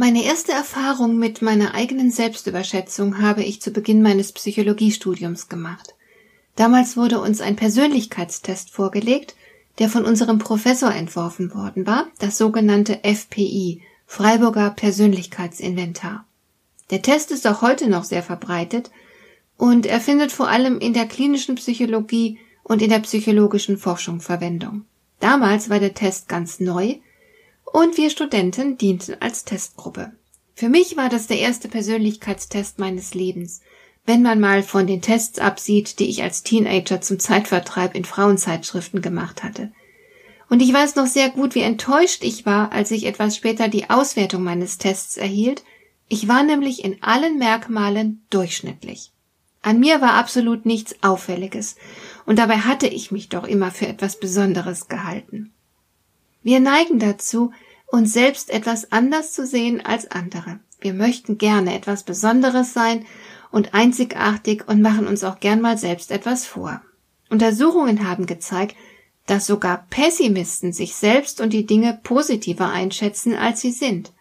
Meine erste Erfahrung mit meiner eigenen Selbstüberschätzung habe ich zu Beginn meines Psychologiestudiums gemacht. Damals wurde uns ein Persönlichkeitstest vorgelegt, der von unserem Professor entworfen worden war, das sogenannte FPI, Freiburger Persönlichkeitsinventar. Der Test ist auch heute noch sehr verbreitet und er findet vor allem in der klinischen Psychologie und in der psychologischen Forschung Verwendung. Damals war der Test ganz neu und wir Studenten dienten als Testgruppe. Für mich war das der erste Persönlichkeitstest meines Lebens, wenn man mal von den Tests absieht, die ich als Teenager zum Zeitvertreib in Frauenzeitschriften gemacht hatte. Und ich weiß noch sehr gut, wie enttäuscht ich war, als ich etwas später die Auswertung meines Tests erhielt. Ich war nämlich in allen Merkmalen durchschnittlich. An mir war absolut nichts Auffälliges, und dabei hatte ich mich doch immer für etwas Besonderes gehalten. Wir neigen dazu, uns selbst etwas anders zu sehen als andere. Wir möchten gerne etwas Besonderes sein und einzigartig und machen uns auch gern mal selbst etwas vor. Untersuchungen haben gezeigt, dass sogar Pessimisten sich selbst und die Dinge positiver einschätzen, als sie sind.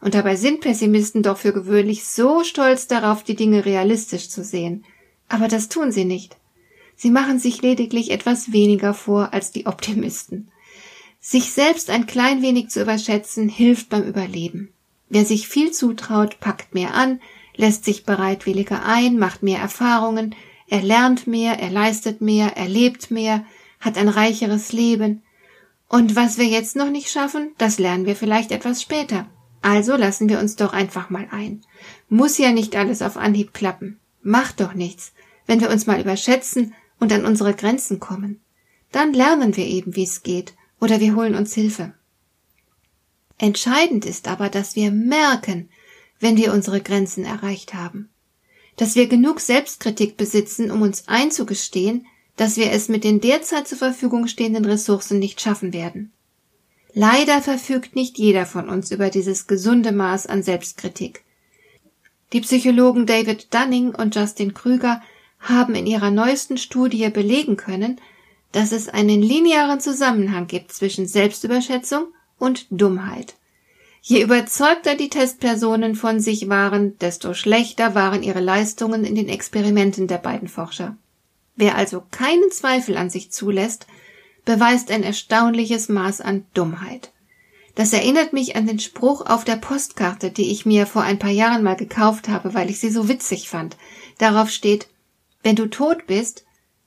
Und dabei sind Pessimisten doch für gewöhnlich so stolz darauf, die Dinge realistisch zu sehen. Aber das tun sie nicht. Sie machen sich lediglich etwas weniger vor als die Optimisten. Sich selbst ein klein wenig zu überschätzen, hilft beim Überleben. Wer sich viel zutraut, packt mehr an, lässt sich bereitwilliger ein, macht mehr Erfahrungen, er lernt mehr, er leistet mehr, er lebt mehr, hat ein reicheres Leben. Und was wir jetzt noch nicht schaffen, das lernen wir vielleicht etwas später. Also lassen wir uns doch einfach mal ein. Muss ja nicht alles auf Anhieb klappen. Macht doch nichts, wenn wir uns mal überschätzen und an unsere Grenzen kommen. Dann lernen wir eben, wie es geht oder wir holen uns Hilfe. Entscheidend ist aber, dass wir merken, wenn wir unsere Grenzen erreicht haben, dass wir genug Selbstkritik besitzen, um uns einzugestehen, dass wir es mit den derzeit zur Verfügung stehenden Ressourcen nicht schaffen werden. Leider verfügt nicht jeder von uns über dieses gesunde Maß an Selbstkritik. Die Psychologen David Dunning und Justin Krüger haben in ihrer neuesten Studie belegen können, dass es einen linearen Zusammenhang gibt zwischen Selbstüberschätzung und Dummheit. Je überzeugter die Testpersonen von sich waren, desto schlechter waren ihre Leistungen in den Experimenten der beiden Forscher. Wer also keinen Zweifel an sich zulässt, beweist ein erstaunliches Maß an Dummheit. Das erinnert mich an den Spruch auf der Postkarte, die ich mir vor ein paar Jahren mal gekauft habe, weil ich sie so witzig fand. Darauf steht, wenn du tot bist,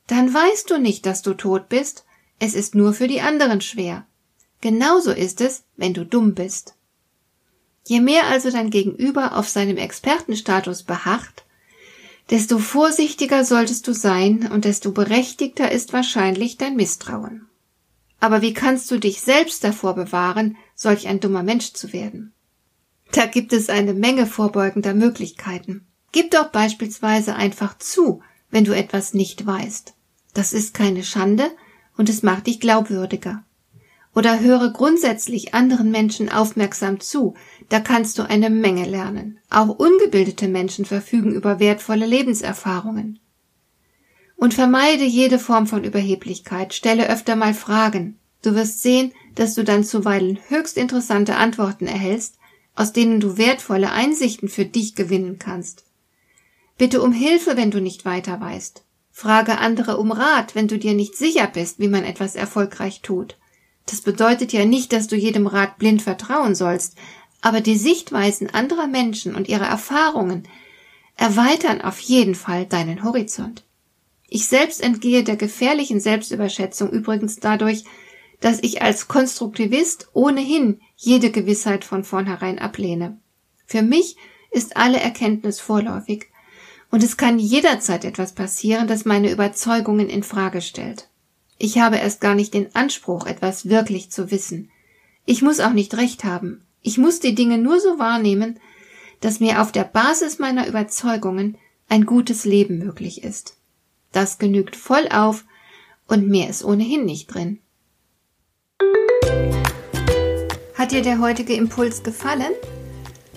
dann weißt du nicht, dass du tot bist, es ist nur für die anderen schwer. Genauso ist es, wenn du dumm bist. Je mehr also dein Gegenüber auf seinem Expertenstatus beharrt, desto vorsichtiger solltest du sein und desto berechtigter ist wahrscheinlich dein Misstrauen. Aber wie kannst du dich selbst davor bewahren, solch ein dummer Mensch zu werden? Da gibt es eine Menge vorbeugender Möglichkeiten. Gib doch beispielsweise einfach zu, wenn du etwas nicht weißt. Das ist keine Schande und es macht dich glaubwürdiger. Oder höre grundsätzlich anderen Menschen aufmerksam zu, da kannst du eine Menge lernen. Auch ungebildete Menschen verfügen über wertvolle Lebenserfahrungen. Und vermeide jede Form von Überheblichkeit, stelle öfter mal Fragen. Du wirst sehen, dass du dann zuweilen höchst interessante Antworten erhältst, aus denen du wertvolle Einsichten für dich gewinnen kannst. Bitte um Hilfe, wenn du nicht weiter weißt. Frage andere um Rat, wenn du dir nicht sicher bist, wie man etwas erfolgreich tut. Das bedeutet ja nicht, dass du jedem Rat blind vertrauen sollst, aber die Sichtweisen anderer Menschen und ihre Erfahrungen erweitern auf jeden Fall deinen Horizont. Ich selbst entgehe der gefährlichen Selbstüberschätzung übrigens dadurch, dass ich als Konstruktivist ohnehin jede Gewissheit von vornherein ablehne. Für mich ist alle Erkenntnis vorläufig und es kann jederzeit etwas passieren, das meine Überzeugungen in Frage stellt. Ich habe erst gar nicht den Anspruch, etwas wirklich zu wissen. Ich muss auch nicht recht haben. Ich muss die Dinge nur so wahrnehmen, dass mir auf der Basis meiner Überzeugungen ein gutes Leben möglich ist. Das genügt voll auf und mehr ist ohnehin nicht drin. Hat dir der heutige Impuls gefallen?